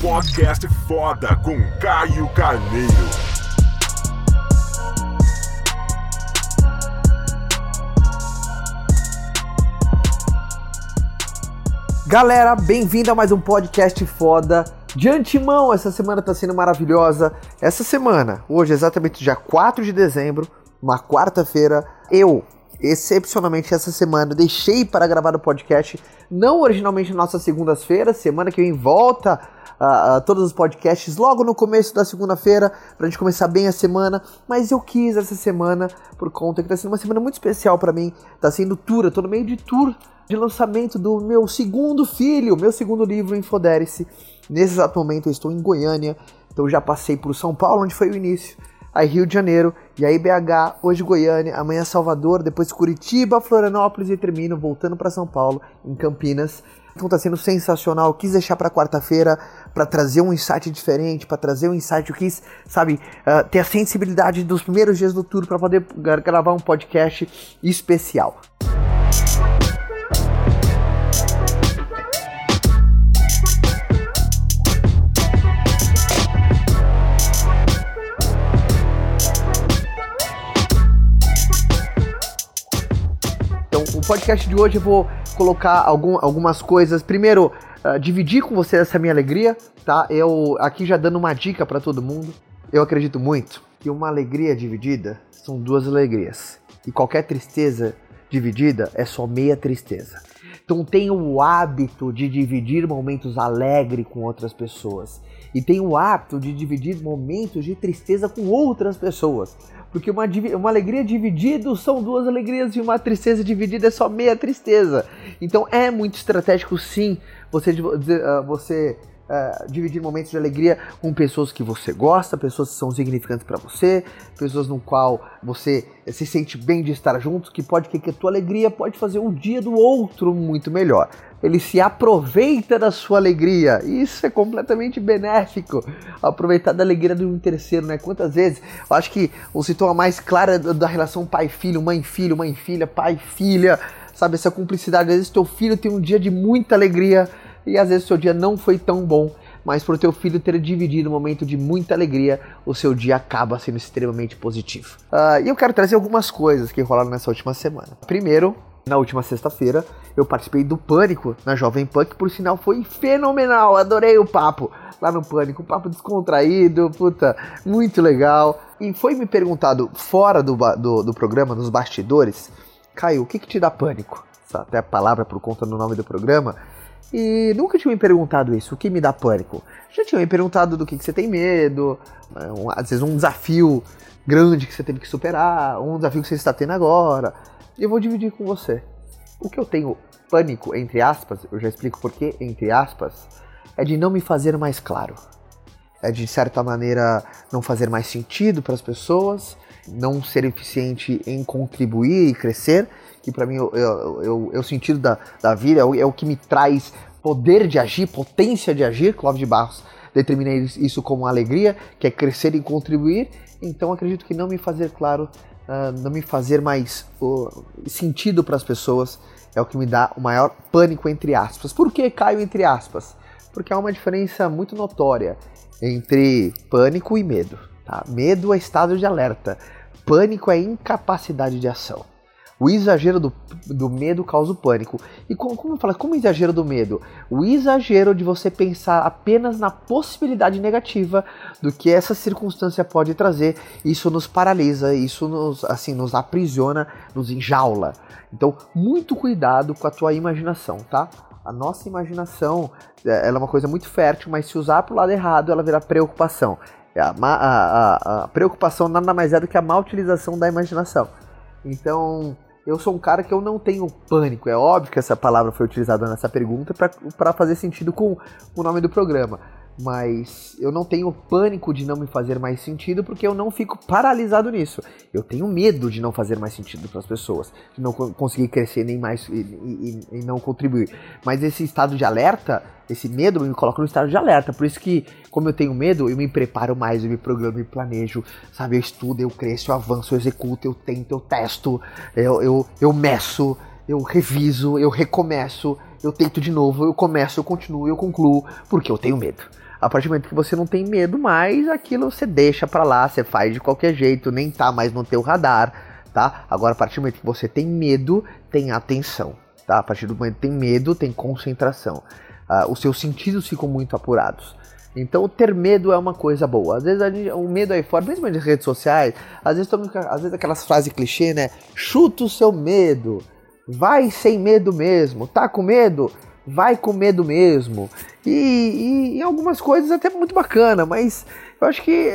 Podcast foda com Caio Carneiro. Galera, bem-vindo a mais um podcast foda. De antemão, essa semana tá sendo maravilhosa. Essa semana, hoje, exatamente dia 4 de dezembro, uma quarta-feira, eu, excepcionalmente essa semana, deixei para gravar o podcast, não originalmente nas nossas segundas-feiras, semana que vem volta todos os podcasts logo no começo da segunda-feira, pra gente começar bem a semana, mas eu quis essa semana por conta que tá sendo uma semana muito especial para mim, tá sendo tour, eu tô no meio de tour de lançamento do meu segundo filho, meu segundo livro, Infodere-se. Nesse exato momento eu estou em Goiânia, então já passei por São Paulo, onde foi o início, aí Rio de Janeiro, e aí BH, hoje Goiânia, amanhã Salvador, depois Curitiba, Florianópolis e termino voltando para São Paulo, em Campinas. Então tá sendo sensacional, quis deixar para quarta-feira para trazer um insight diferente, para trazer um insight, eu quis, sabe, uh, ter a sensibilidade dos primeiros dias do tour para poder gravar um podcast especial. Podcast de hoje eu vou colocar algum, algumas coisas. Primeiro, uh, dividir com você essa minha alegria, tá? Eu aqui já dando uma dica para todo mundo. Eu acredito muito que uma alegria dividida são duas alegrias. E qualquer tristeza dividida é só meia tristeza. Então tenha o hábito de dividir momentos alegres com outras pessoas. E tenha o hábito de dividir momentos de tristeza com outras pessoas. Porque uma, uma alegria dividida são duas alegrias e uma tristeza dividida é só meia tristeza. Então é muito estratégico sim você, ah, você uh, dividir momentos de alegria com pessoas que você gosta, pessoas que são significantes para você, pessoas no qual você se sente bem de estar junto, que pode que a tua alegria pode fazer o dia do outro muito melhor ele se aproveita da sua alegria. Isso é completamente benéfico. Aproveitar da alegria de um terceiro, né? Quantas vezes? Eu acho que o sintoma mais claro é da relação pai-filho, mãe-filho, mãe-filha, pai-filha. Sabe, essa cumplicidade. Às vezes teu filho tem um dia de muita alegria e às vezes seu dia não foi tão bom. Mas por teu filho ter dividido um momento de muita alegria, o seu dia acaba sendo extremamente positivo. Uh, e eu quero trazer algumas coisas que rolaram nessa última semana. Primeiro, na última sexta-feira, eu participei do Pânico na Jovem que por sinal foi fenomenal. Adorei o papo lá no Pânico, um papo descontraído, puta, muito legal. E foi me perguntado fora do, do, do programa, nos bastidores, Caio, o que, que te dá pânico? Até a palavra por conta do nome do programa. E nunca tinha me perguntado isso, o que me dá pânico? Já tinha me perguntado do que, que você tem medo, às vezes um desafio grande que você teve que superar, um desafio que você está tendo agora. E eu vou dividir com você. O que eu tenho pânico, entre aspas, eu já explico porquê, entre aspas, é de não me fazer mais claro. É de certa maneira não fazer mais sentido para as pessoas, não ser eficiente em contribuir e crescer, que para mim é o sentido da, da vida, é o, é o que me traz poder de agir, potência de agir. Clóvis de Barros determina isso como alegria, que é crescer e contribuir. Então acredito que não me fazer claro uh, não me fazer mais uh, sentido para as pessoas é o que me dá o maior pânico entre aspas. Por que caio entre aspas? Porque há uma diferença muito notória entre pânico e medo. Tá? Medo é estado de alerta, pânico é incapacidade de ação. O exagero do, do medo causa o pânico. E como, como eu falo, como exagero do medo? O exagero de você pensar apenas na possibilidade negativa do que essa circunstância pode trazer, isso nos paralisa, isso nos, assim, nos aprisiona, nos enjaula. Então, muito cuidado com a tua imaginação, tá? A nossa imaginação é, ela é uma coisa muito fértil, mas se usar para o lado errado, ela vira preocupação. A, a, a, a preocupação nada mais é do que a má utilização da imaginação. Então, eu sou um cara que eu não tenho pânico. É óbvio que essa palavra foi utilizada nessa pergunta para fazer sentido com o nome do programa mas eu não tenho pânico de não me fazer mais sentido porque eu não fico paralisado nisso. Eu tenho medo de não fazer mais sentido para as pessoas, de não conseguir crescer nem mais e, e, e, não contribuir. Mas esse estado de alerta, esse medo me coloca no estado de alerta. Por isso que, como eu tenho medo, eu me preparo mais, eu me programo, eu planejo, sabe? Eu estudo, eu cresço, eu avanço, eu executo, eu tento, eu testo, eu, eu, eu meço, eu reviso, eu recomeço, eu tento de novo, eu começo, eu continuo, eu concluo, porque eu tenho medo. A partir do momento que você não tem medo mais, aquilo você deixa para lá, você faz de qualquer jeito, nem tá mais no teu radar, tá? Agora, a partir do momento que você tem medo, tem atenção, tá? A partir do momento que tem medo, tem concentração. Uh, os seus sentidos ficam muito apurados. Então, ter medo é uma coisa boa. Às vezes gente, o medo aí fora, principalmente nas redes sociais, às vezes, todo às vezes aquelas frases clichê, né? Chuta o seu medo. Vai sem medo mesmo. Tá com medo? Vai com medo mesmo. E, e, e algumas coisas até muito bacana, mas eu acho que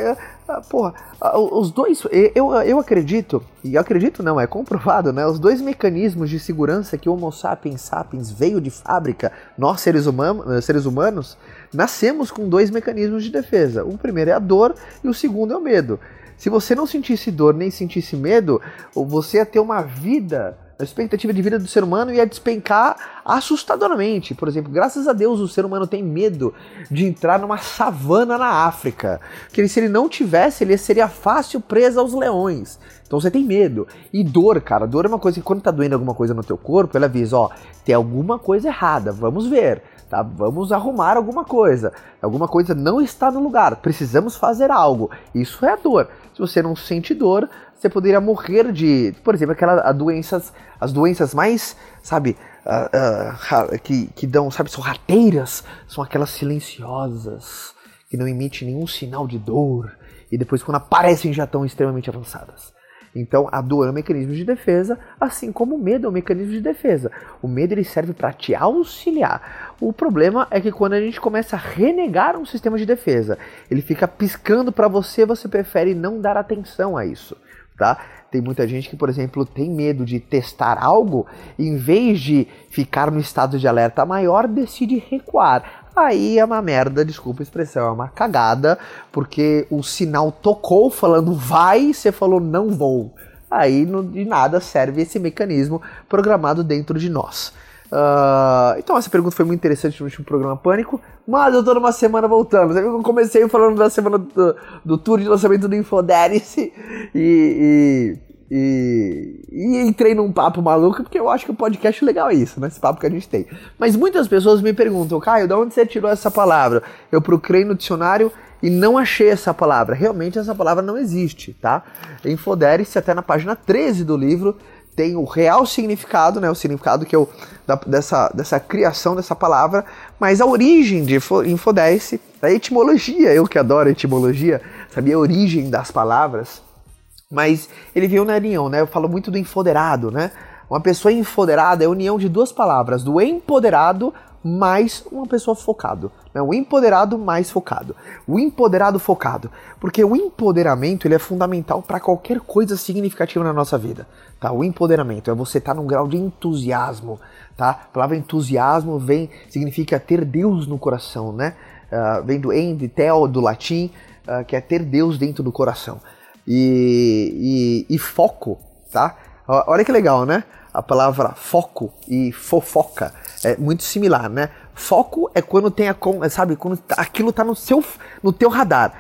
ah, porra, ah, os dois, eu, eu acredito, e acredito não, é comprovado, né? Os dois mecanismos de segurança que o Homo sapiens sapiens veio de fábrica, nós seres, humanos, eh, seres humanos, nascemos com dois mecanismos de defesa. O primeiro é a dor e o segundo é o medo. Se você não sentisse dor nem sentisse medo, você ia ter uma vida a expectativa de vida do ser humano ia despencar assustadoramente. Por exemplo, graças a Deus o ser humano tem medo de entrar numa savana na África. Que se ele não tivesse, ele seria fácil preso aos leões. Então você tem medo. E dor, cara, dor é uma coisa que quando tá doendo alguma coisa no teu corpo, ela avisa, ó, tem alguma coisa errada, vamos ver. Tá? Vamos arrumar alguma coisa. Alguma coisa não está no lugar. Precisamos fazer algo. Isso é a dor. Se você não sente dor, você poderia morrer de, por exemplo, aquelas doenças, as doenças mais, sabe, uh, uh, que, que dão, sabe, sorrateiras, são aquelas silenciosas, que não emitem nenhum sinal de dor, e depois quando aparecem já estão extremamente avançadas. Então, a dor é um mecanismo de defesa, assim como o medo é um mecanismo de defesa. O medo ele serve para te auxiliar. O problema é que quando a gente começa a renegar um sistema de defesa, ele fica piscando para você, você prefere não dar atenção a isso tá? Tem muita gente que, por exemplo, tem medo de testar algo, em vez de ficar no estado de alerta maior, decide recuar. Aí é uma merda, desculpa a expressão, é uma cagada, porque o sinal tocou falando vai, você falou não vou. Aí de nada serve esse mecanismo programado dentro de nós. Uh, então essa pergunta foi muito interessante no último programa Pânico, mas eu tô numa semana voltando. Eu comecei falando da semana do, do tour de lançamento do Infoderice e, e, e, e, entrei num papo maluco, porque eu acho que o podcast legal é isso, né? Esse papo que a gente tem. Mas muitas pessoas me perguntam, Caio, de onde você tirou essa palavra? Eu procurei no dicionário e não achei essa palavra. Realmente essa palavra não existe, tá? Infoderice, até na página 13 do livro, tem o real significado, né, o significado que eu da, dessa, dessa criação dessa palavra, mas a origem de infodesse, a etimologia, eu que adoro etimologia, sabia a origem das palavras, mas ele veio na união, né? Eu falo muito do empoderado, né? Uma pessoa empoderada é a união de duas palavras, do empoderado mais uma pessoa focado. Né? O empoderado mais focado. O empoderado focado. Porque o empoderamento ele é fundamental para qualquer coisa significativa na nossa vida. Tá? O empoderamento é você estar tá num grau de entusiasmo. Tá? A palavra entusiasmo vem, significa ter Deus no coração. Né? Uh, vem do end, tel, do latim, uh, que é ter Deus dentro do coração. E, e, e foco, tá? Olha que legal, né? A palavra foco e fofoca é muito similar, né? Foco é quando tem a sabe, quando tá, aquilo tá no seu no teu radar.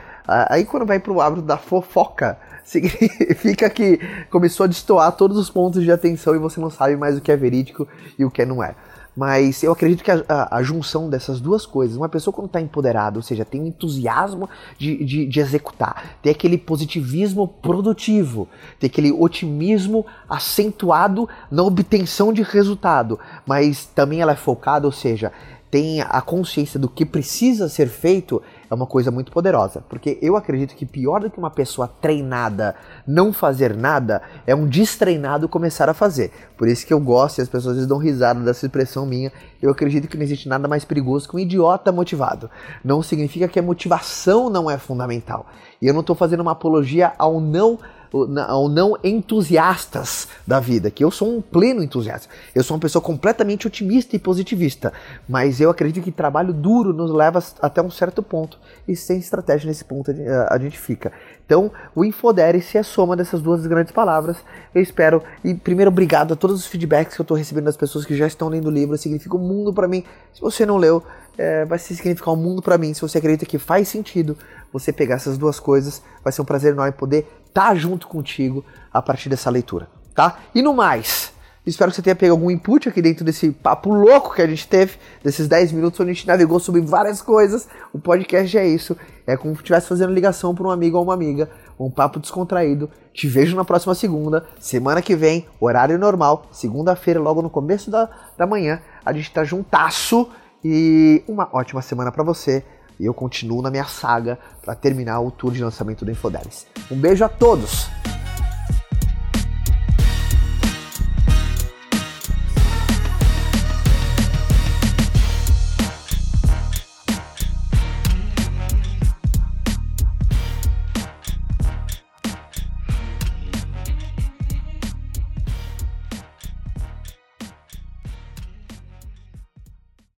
Aí quando vai pro hábito da fofoca, significa que começou a destoar todos os pontos de atenção e você não sabe mais o que é verídico e o que não é. Mas eu acredito que a, a, a, junção dessas duas coisas, uma pessoa quando está empoderada, ou seja, tem um entusiasmo de, de, de, executar, tem aquele positivismo produtivo, tem aquele otimismo acentuado na obtenção de resultado, mas também ela é focada, ou seja, tem a consciência do que precisa ser feito é uma coisa muito poderosa. Porque eu acredito que pior do que uma pessoa treinada não fazer nada é um destreinado começar a fazer. Por isso que eu gosto e as pessoas vezes dão risada dessa expressão minha. Eu acredito que não existe nada mais perigoso que um idiota motivado. Não significa que a motivação não é fundamental. E eu não estou fazendo uma apologia ao não ou não entusiastas da vida, que eu sou um pleno entusiasta. Eu sou uma pessoa completamente otimista e positivista, mas eu acredito que trabalho duro nos leva até um certo ponto e sem estratégia nesse ponto a gente fica. Então, o Infodere-se é a soma dessas duas grandes palavras. Eu espero, e primeiro, obrigado a todos os feedbacks que eu estou recebendo das pessoas que já estão lendo o livro. Significa um mundo para mim. Se você não leu, é, vai significar um mundo para mim. Se você acredita que faz sentido você pegar essas duas coisas, vai ser um prazer enorme poder estar tá junto contigo a partir dessa leitura, tá? E no mais, Espero que você tenha pego algum input aqui dentro desse papo louco que a gente teve, desses 10 minutos onde a gente navegou sobre várias coisas. O podcast é isso. É como se estivesse fazendo ligação para um amigo ou uma amiga. Um papo descontraído. Te vejo na próxima segunda. Semana que vem, horário normal. Segunda-feira, logo no começo da, da manhã. A gente tá juntasso. E uma ótima semana para você. E eu continuo na minha saga para terminar o tour de lançamento do Infodelis. Um beijo a todos!